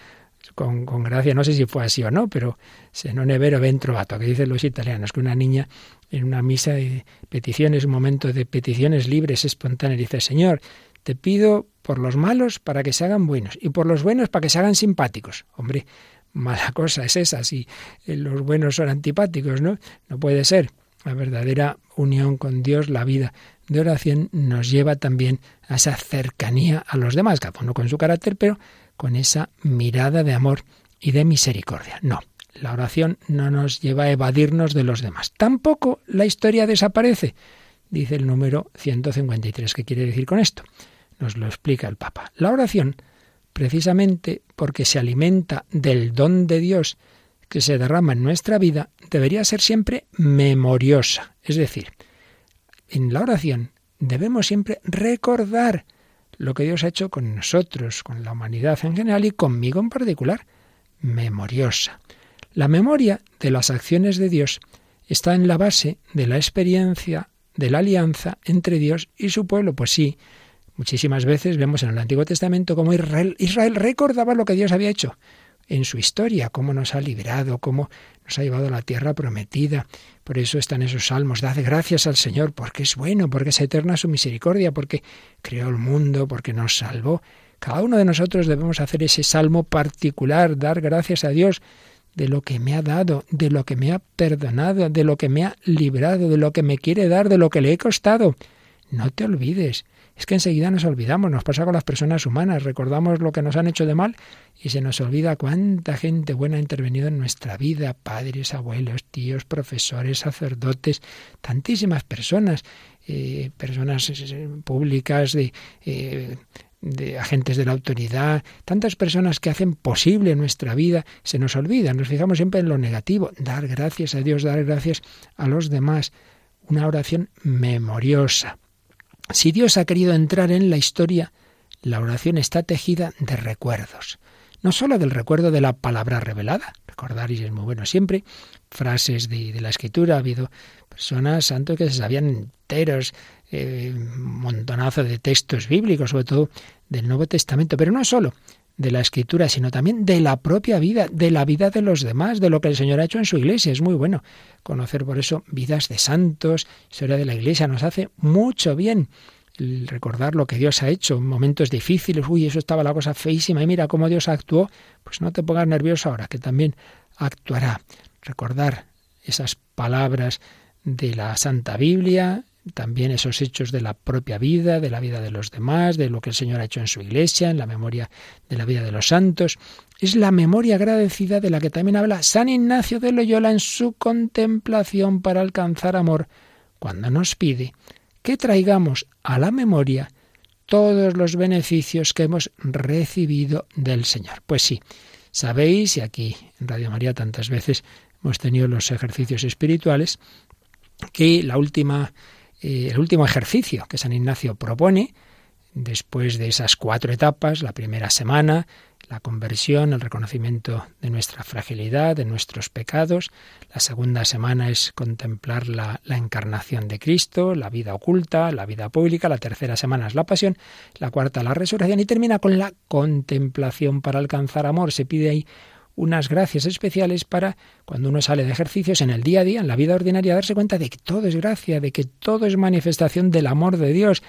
con, gracia, no sé si fue así o no, pero se non è vero ben trovato, que dicen los italianos, que una niña en una misa de peticiones, un momento de peticiones libres, espontáneas, dice, Señor, te pido por los malos para que se hagan buenos y por los buenos para que se hagan simpáticos. Hombre, mala cosa es esa, si eh, los buenos son antipáticos, ¿no? No puede ser. La verdadera unión con Dios, la vida de oración, nos lleva también a esa cercanía a los demás, cada uno con su carácter, pero con esa mirada de amor y de misericordia. No, la oración no nos lleva a evadirnos de los demás. Tampoco la historia desaparece, dice el número 153. ¿Qué quiere decir con esto? Nos lo explica el Papa. La oración, precisamente porque se alimenta del don de Dios que se derrama en nuestra vida, debería ser siempre memoriosa. Es decir, en la oración debemos siempre recordar lo que Dios ha hecho con nosotros, con la humanidad en general y conmigo en particular, memoriosa. La memoria de las acciones de Dios está en la base de la experiencia de la alianza entre Dios y su pueblo. Pues sí, muchísimas veces vemos en el Antiguo Testamento cómo Israel, Israel recordaba lo que Dios había hecho en su historia, cómo nos ha librado, cómo nos ha llevado a la tierra prometida. Por eso están esos salmos. Dad gracias al Señor, porque es bueno, porque es eterna su misericordia, porque creó el mundo, porque nos salvó. Cada uno de nosotros debemos hacer ese salmo particular, dar gracias a Dios de lo que me ha dado, de lo que me ha perdonado, de lo que me ha librado, de lo que me quiere dar, de lo que le he costado. No te olvides. Es que enseguida nos olvidamos, nos pasa con las personas humanas, recordamos lo que nos han hecho de mal y se nos olvida cuánta gente buena ha intervenido en nuestra vida, padres, abuelos, tíos, profesores, sacerdotes, tantísimas personas, eh, personas eh, públicas, eh, de agentes de la autoridad, tantas personas que hacen posible nuestra vida, se nos olvida, nos fijamos siempre en lo negativo, dar gracias a Dios, dar gracias a los demás, una oración memoriosa. Si Dios ha querido entrar en la historia, la oración está tejida de recuerdos, no sólo del recuerdo de la palabra revelada, recordar es muy bueno siempre, frases de, la escritura, ha habido personas santos que se sabían enteros, eh, montonazo de textos bíblicos, sobre todo del Nuevo Testamento, pero no solo de la escritura, sino también de la propia vida, de la vida de los demás, de lo que el Señor ha hecho en su iglesia. Es muy bueno conocer por eso vidas de santos, historia de la iglesia, nos hace mucho bien recordar lo que Dios ha hecho en momentos difíciles, uy, eso estaba la cosa feísima y mira cómo Dios actuó, pues no te pongas nervioso ahora, que también actuará. Recordar esas palabras de la Santa Biblia, también esos hechos de la propia vida, de la vida de los demás, de lo que el Señor ha hecho en su iglesia, en la memoria de la vida de los santos. Es la memoria agradecida de la que también habla San Ignacio de Loyola en su contemplación para alcanzar amor cuando nos pide que traigamos a la memoria todos los beneficios que hemos recibido del Señor. Pues sí, sabéis, y aquí en Radio María tantas veces hemos tenido los ejercicios espirituales, que la última, eh, el último ejercicio que San Ignacio propone, después de esas cuatro etapas, la primera semana, la conversión, el reconocimiento de nuestra fragilidad, de nuestros pecados. La segunda semana es contemplar la, la, encarnación de Cristo, la vida oculta, la vida pública. La tercera semana es la pasión. La cuarta la resurrección y termina con la contemplación para alcanzar amor. Se pide ahí unas gracias especiales para cuando uno sale de ejercicios en el día a día, en la vida ordinaria, darse cuenta de que todo es gracia, de que todo es manifestación del amor de Dios,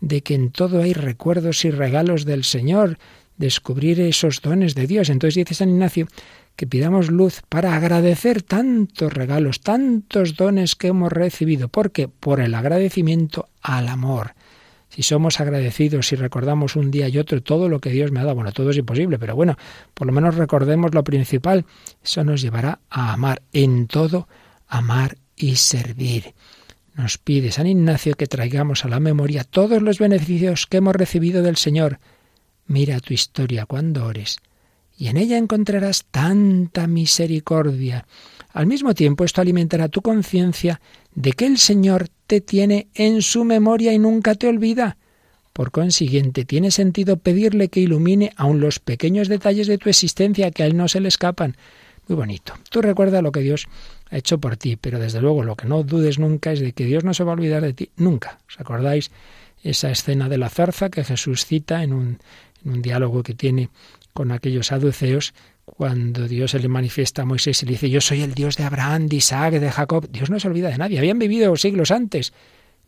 de que en todo hay recuerdos y regalos del Señor, descubrir esos dones de Dios. Entonces dice San Ignacio que pidamos luz para agradecer tantos regalos, tantos dones que hemos recibido, porque por el agradecimiento al amor. Si somos agradecidos y recordamos un día y otro todo lo que Dios me ha dado, bueno, todo es imposible, pero bueno, por lo menos recordemos lo principal, eso nos llevará a amar en todo, amar y servir. Nos pide San Ignacio que traigamos a la memoria todos los beneficios que hemos recibido del Señor, Mira tu historia cuando ores, y en ella encontrarás tanta misericordia. Al mismo tiempo esto alimentará tu conciencia de que el Señor te tiene en su memoria y nunca te olvida. Por consiguiente, tiene sentido pedirle que ilumine aun los pequeños detalles de tu existencia que a Él no se le escapan. Muy bonito. Tú recuerda lo que Dios ha hecho por ti, pero desde luego lo que no dudes nunca es de que Dios no se va a olvidar de ti. Nunca. ¿Os acordáis esa escena de la zarza que Jesús cita en un, en un diálogo que tiene con aquellos saduceos, cuando Dios se le manifiesta a Moisés y le dice, yo soy el Dios de Abraham, de Isaac, de Jacob, Dios no se olvida de nadie, habían vivido siglos antes.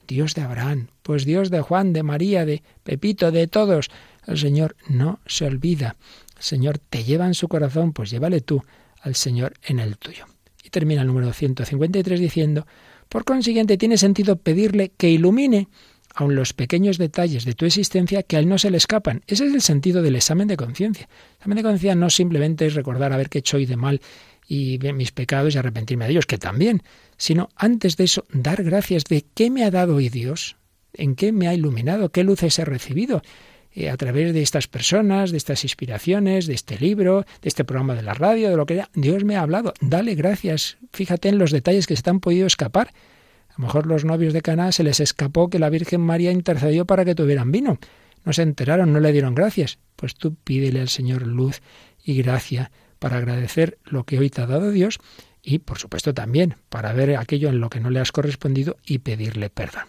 Dios de Abraham, pues Dios de Juan, de María, de Pepito, de todos. El Señor no se olvida. El Señor te lleva en su corazón, pues llévale tú al Señor en el tuyo. Y termina el número 153 diciendo, por consiguiente tiene sentido pedirle que ilumine aun los pequeños detalles de tu existencia que a él no se le escapan. Ese es el sentido del examen de conciencia. El examen de conciencia no simplemente es recordar haber hecho hoy de mal y mis pecados y arrepentirme de ellos, que también, sino antes de eso, dar gracias de qué me ha dado hoy Dios, en qué me ha iluminado, qué luces he recibido eh, a través de estas personas, de estas inspiraciones, de este libro, de este programa de la radio, de lo que Dios me ha hablado. Dale gracias. Fíjate en los detalles que se te han podido escapar a lo mejor los novios de Caná se les escapó que la Virgen María intercedió para que tuvieran vino. No se enteraron, no le dieron gracias. Pues tú pídele al Señor luz y gracia para agradecer lo que hoy te ha dado Dios y, por supuesto, también para ver aquello en lo que no le has correspondido y pedirle perdón.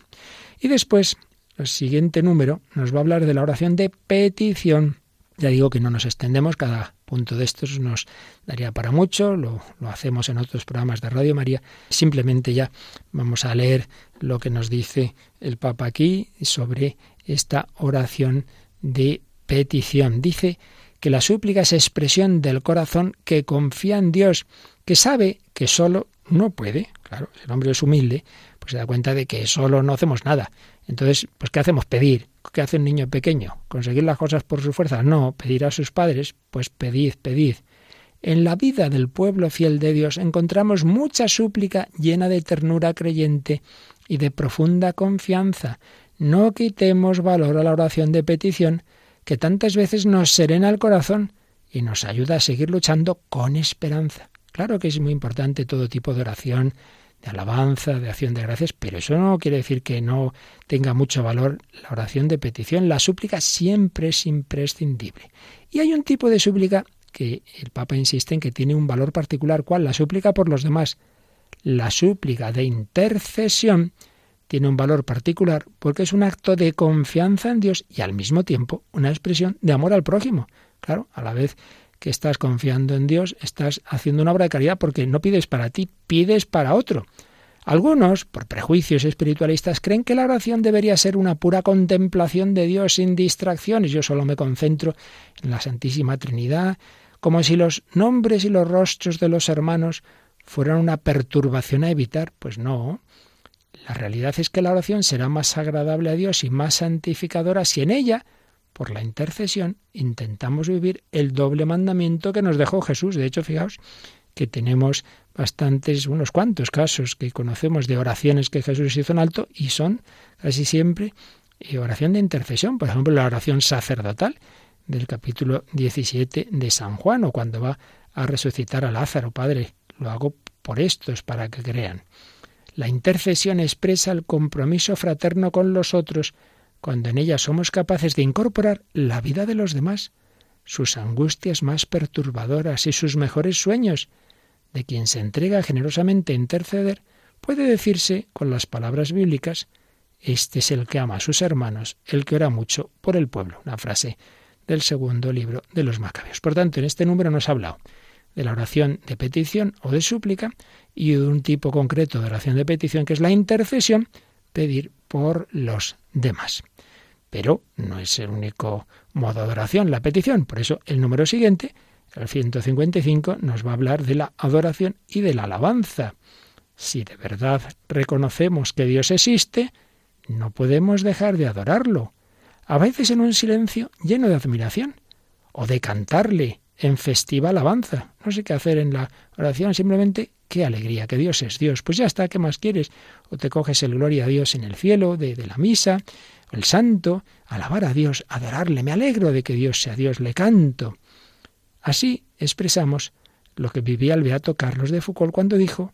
Y después, el siguiente número nos va a hablar de la oración de petición. Ya digo que no nos extendemos, cada punto de estos nos daría para mucho, lo, lo, hacemos en otros programas de Radio María. Simplemente ya vamos a leer lo que nos dice el Papa aquí sobre esta oración de petición. Dice que la súplica es expresión del corazón que confía en Dios, que sabe que solo no puede. Claro, el hombre es humilde, pues se da cuenta de que solo no hacemos nada. Entonces, pues ¿qué hacemos? Pedir. ¿Qué hace un niño pequeño? ¿Conseguir las cosas por su fuerza? No, pedir a sus padres, pues pedid, pedid. En la vida del pueblo fiel de Dios encontramos mucha súplica llena de ternura creyente y de profunda confianza. No quitemos valor a la oración de petición, que tantas veces nos serena el corazón y nos ayuda a seguir luchando con esperanza. Claro que es muy importante todo tipo de oración, de alabanza, de acción de gracias, pero eso no quiere decir que no tenga mucho valor la oración de petición. La súplica siempre es imprescindible. Y hay un tipo de súplica que el Papa insiste en que tiene un valor particular. ¿Cuál? La súplica por los demás. La súplica de intercesión tiene un valor particular porque es un acto de confianza en Dios y al mismo tiempo una expresión de amor al prójimo. Claro, a la vez que estás confiando en Dios, estás haciendo una obra de caridad porque no pides para ti, pides para otro. Algunos, por prejuicios espiritualistas, creen que la oración debería ser una pura contemplación de Dios sin distracciones. Yo solo me concentro en la Santísima Trinidad, como si los nombres y los rostros de los hermanos fueran una perturbación a evitar. Pues no. La realidad es que la oración será más agradable a Dios y más santificadora si en ella por la intercesión, intentamos vivir el doble mandamiento que nos dejó Jesús. De hecho, fijaos que tenemos bastantes, unos cuantos casos que conocemos de oraciones que Jesús hizo en alto y son casi siempre eh, oración de intercesión. Por ejemplo, la oración sacerdotal del capítulo 17 de San Juan o cuando va a resucitar a Lázaro, Padre, lo hago por estos para que crean. La intercesión expresa el compromiso fraterno con los otros, cuando en ella somos capaces de incorporar la vida de los demás, sus angustias más perturbadoras y sus mejores sueños. De quien se entrega generosamente a interceder, puede decirse con las palabras bíblicas, este es el que ama a sus hermanos, el que ora mucho por el pueblo. Una frase del segundo libro de los Macabeos. Por tanto, en este número nos ha hablado de la oración de petición o de súplica y de un tipo concreto de oración de petición que es la intercesión, pedir por los demás. Pero no es el único modo de oración la petición, por eso el número siguiente, el 155, nos va a hablar de la adoración y de la alabanza. Si de verdad reconocemos que Dios existe, no podemos dejar de adorarlo, a veces en un silencio lleno de admiración, o de cantarle en festiva alabanza. No sé qué hacer en la oración, simplemente qué alegría, que Dios es Dios. Pues ya está, ¿qué más quieres? O te coges el gloria a Dios en el cielo, de, de la misa, el santo, alabar a Dios, adorarle. Me alegro de que Dios sea Dios, le canto. Así expresamos lo que vivía el beato Carlos de Foucault cuando dijo,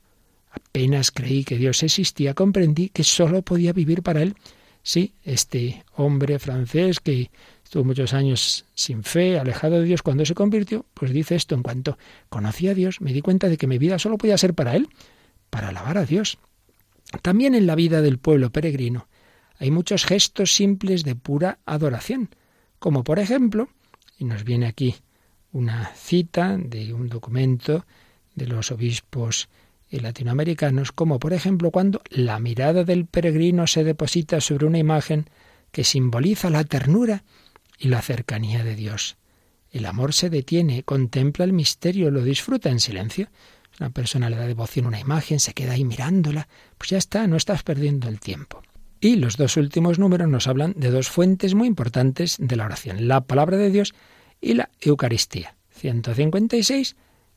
apenas creí que Dios existía, comprendí que sólo podía vivir para Él. Sí, este hombre francés que Estuvo muchos años sin fe, alejado de Dios. Cuando se convirtió, pues dice esto, en cuanto conocí a Dios, me di cuenta de que mi vida solo podía ser para Él, para alabar a Dios. También en la vida del pueblo peregrino hay muchos gestos simples de pura adoración, como por ejemplo, y nos viene aquí una cita de un documento de los obispos latinoamericanos, como por ejemplo cuando la mirada del peregrino se deposita sobre una imagen que simboliza la ternura y la cercanía de Dios. El amor se detiene, contempla el misterio, lo disfruta en silencio. Una persona le da devoción a una imagen, se queda ahí mirándola, pues ya está, no estás perdiendo el tiempo. Y los dos últimos números nos hablan de dos fuentes muy importantes de la oración, la palabra de Dios y la Eucaristía. 156,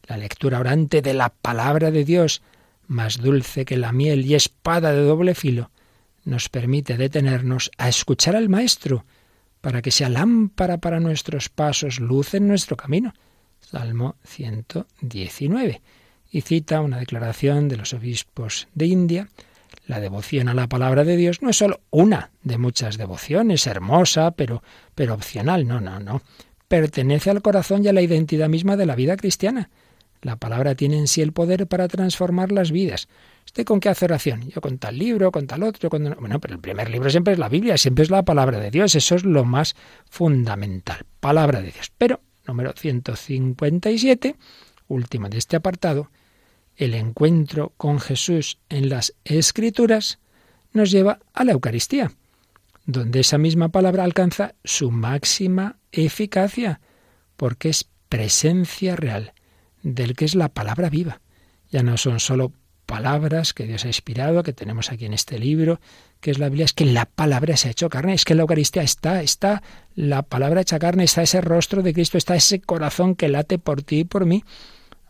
la lectura orante de la palabra de Dios, más dulce que la miel y espada de doble filo, nos permite detenernos a escuchar al Maestro, para que sea lámpara para nuestros pasos, luz en nuestro camino. Salmo 119. Y cita una declaración de los obispos de India. La devoción a la palabra de Dios no es sólo una de muchas devociones, hermosa, pero, pero opcional. No, no, no. Pertenece al corazón y a la identidad misma de la vida cristiana. La palabra tiene en sí el poder para transformar las vidas. ¿Usted con qué hace oración? Yo con tal libro, con tal otro. Con... Bueno, pero el primer libro siempre es la Biblia, siempre es la palabra de Dios. Eso es lo más fundamental. Palabra de Dios. Pero, número 157, última de este apartado, el encuentro con Jesús en las Escrituras nos lleva a la Eucaristía, donde esa misma palabra alcanza su máxima eficacia, porque es presencia real del que es la palabra viva. Ya no son solo palabras que Dios ha inspirado, que tenemos aquí en este libro, que es la Biblia, es que la palabra se ha hecho carne, es que en la Eucaristía está, está la palabra hecha carne, está ese rostro de Cristo, está ese corazón que late por ti y por mí.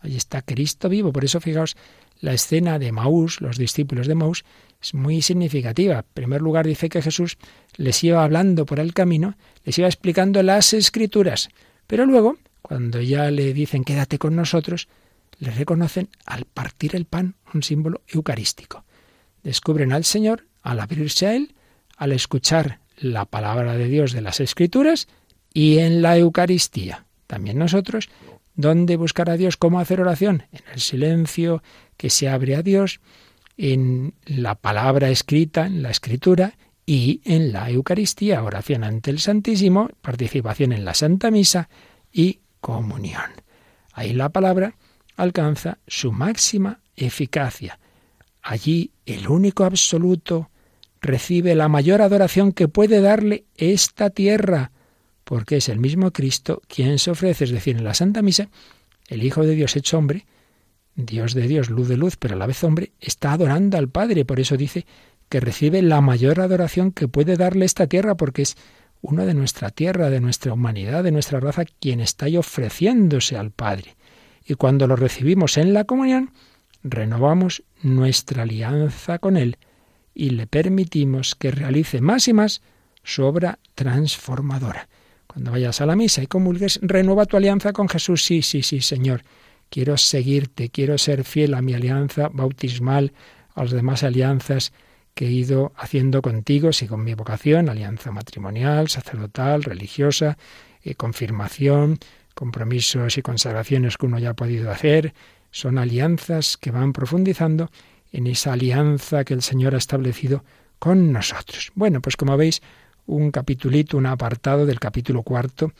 Ahí está Cristo vivo. Por eso, fijaos, la escena de Maús, los discípulos de Maús, es muy significativa. En primer lugar, dice que Jesús les iba hablando por el camino, les iba explicando las escrituras. Pero luego, cuando ya le dicen quédate con nosotros, le reconocen al partir el pan, un símbolo eucarístico. Descubren al Señor al abrirse a Él, al escuchar la palabra de Dios de las Escrituras y en la Eucaristía. También nosotros, ¿dónde buscar a Dios? ¿Cómo hacer oración? En el silencio que se abre a Dios, en la palabra escrita, en la Escritura y en la Eucaristía, oración ante el Santísimo, participación en la Santa Misa y comunión. Ahí la palabra alcanza su máxima eficacia. Allí el único absoluto recibe la mayor adoración que puede darle esta tierra, porque es el mismo Cristo quien se ofrece, es decir, en la Santa Misa, el Hijo de Dios hecho hombre, Dios de Dios, luz de luz, pero a la vez hombre, está adorando al Padre, por eso dice que recibe la mayor adoración que puede darle esta tierra, porque es uno de nuestra tierra, de nuestra humanidad, de nuestra raza, quien está ahí ofreciéndose al Padre. Y cuando lo recibimos en la comunión, renovamos nuestra alianza con Él y le permitimos que realice más y más su obra transformadora. Cuando vayas a la misa y comulgues, renueva tu alianza con Jesús. Sí, sí, sí, Señor. Quiero seguirte, quiero ser fiel a mi alianza bautismal, a las demás alianzas que he ido haciendo contigo, con mi vocación, alianza matrimonial, sacerdotal, religiosa, eh, confirmación, compromisos y consagraciones que uno ya ha podido hacer, son alianzas que van profundizando en esa alianza que el Señor ha establecido con nosotros. Bueno, pues como veis, un capitulito, un apartado del capítulo cuarto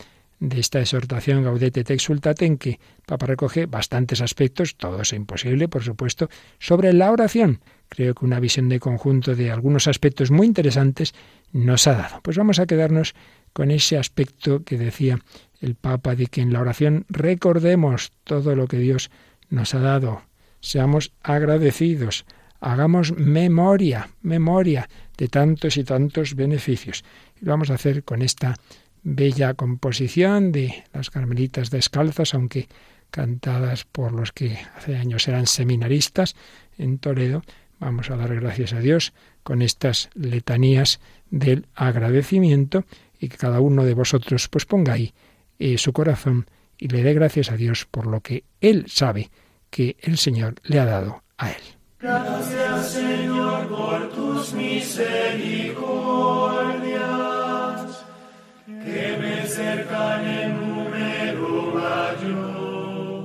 de esta exhortación Gaudete te exultate en que Papa recoge bastantes aspectos, todo es imposible, por supuesto, sobre la oración. Creo que una visión de conjunto de algunos aspectos muy interesantes nos ha dado. Pues vamos a quedarnos con ese aspecto que decía el Papa de que en la oración recordemos todo lo que Dios nos ha dado, seamos agradecidos, hagamos memoria, memoria de tantos y tantos beneficios. Y lo vamos a hacer con esta bella composición de las Carmelitas Descalzas, aunque cantadas por los que hace años eran seminaristas en Toledo. Vamos a dar gracias a Dios con estas letanías del agradecimiento y que cada uno de vosotros pues ponga ahí eh, su corazón y le dé gracias a Dios por lo que Él sabe que el Señor le ha dado a Él. Gracias Señor por tus misericordias que me cercan en número mayor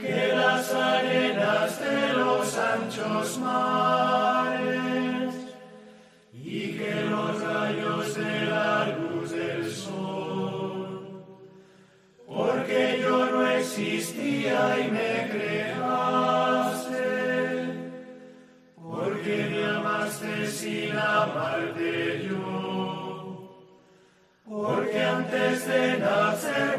que las arenas de los anchos mares y que los rayos de la luz del sol. Porque yo no existía y me sin amarte yo, porque antes de nacer